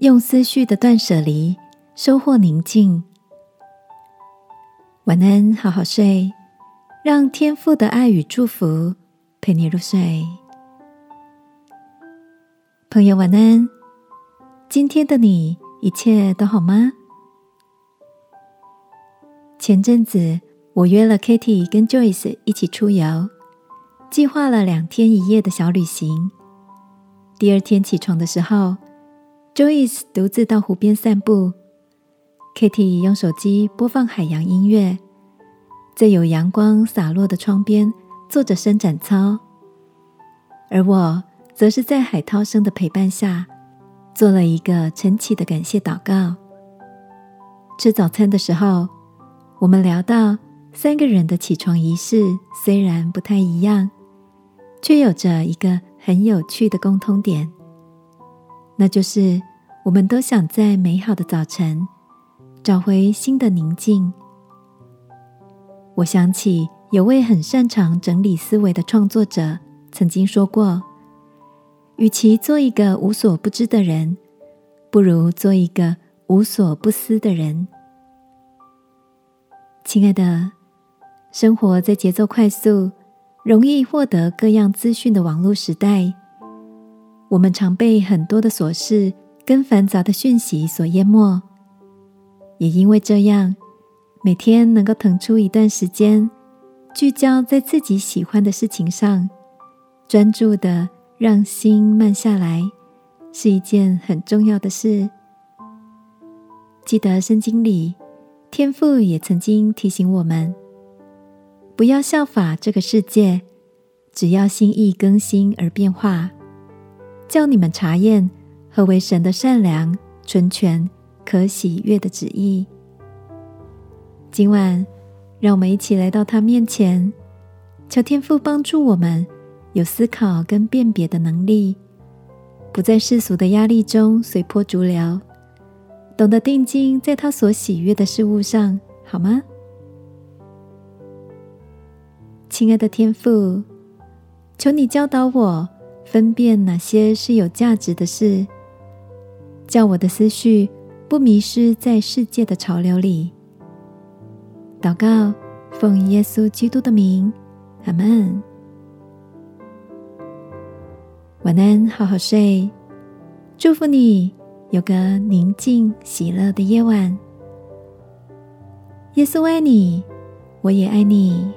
用思绪的断舍离收获宁静。晚安，好好睡，让天父的爱与祝福陪你入睡。朋友，晚安。今天的你一切都好吗？前阵子我约了 Kitty 跟 Joyce 一起出游，计划了两天一夜的小旅行。第二天起床的时候。Joyce 独自到湖边散步，Kitty 用手机播放海洋音乐，在有阳光洒落的窗边做着伸展操，而我则是在海涛声的陪伴下做了一个晨起的感谢祷告。吃早餐的时候，我们聊到三个人的起床仪式虽然不太一样，却有着一个很有趣的共通点，那就是。我们都想在美好的早晨找回新的宁静。我想起有位很擅长整理思维的创作者曾经说过：“与其做一个无所不知的人，不如做一个无所不思的人。”亲爱的，生活在节奏快速、容易获得各样资讯的网络时代，我们常被很多的琐事。跟繁杂的讯息所淹没，也因为这样，每天能够腾出一段时间，聚焦在自己喜欢的事情上，专注的让心慢下来，是一件很重要的事。记得圣经里，天父也曾经提醒我们，不要效法这个世界，只要心意更新而变化，叫你们查验。何为神的善良、纯全、可喜悦的旨意？今晚，让我们一起来到他面前，求天父帮助我们有思考跟辨别的能力，不在世俗的压力中随波逐流，懂得定睛在他所喜悦的事物上，好吗？亲爱的天父，求你教导我分辨哪些是有价值的事。叫我的思绪不迷失在世界的潮流里。祷告，奉耶稣基督的名，阿门。晚安，好好睡。祝福你有个宁静喜乐的夜晚。耶稣爱你，我也爱你。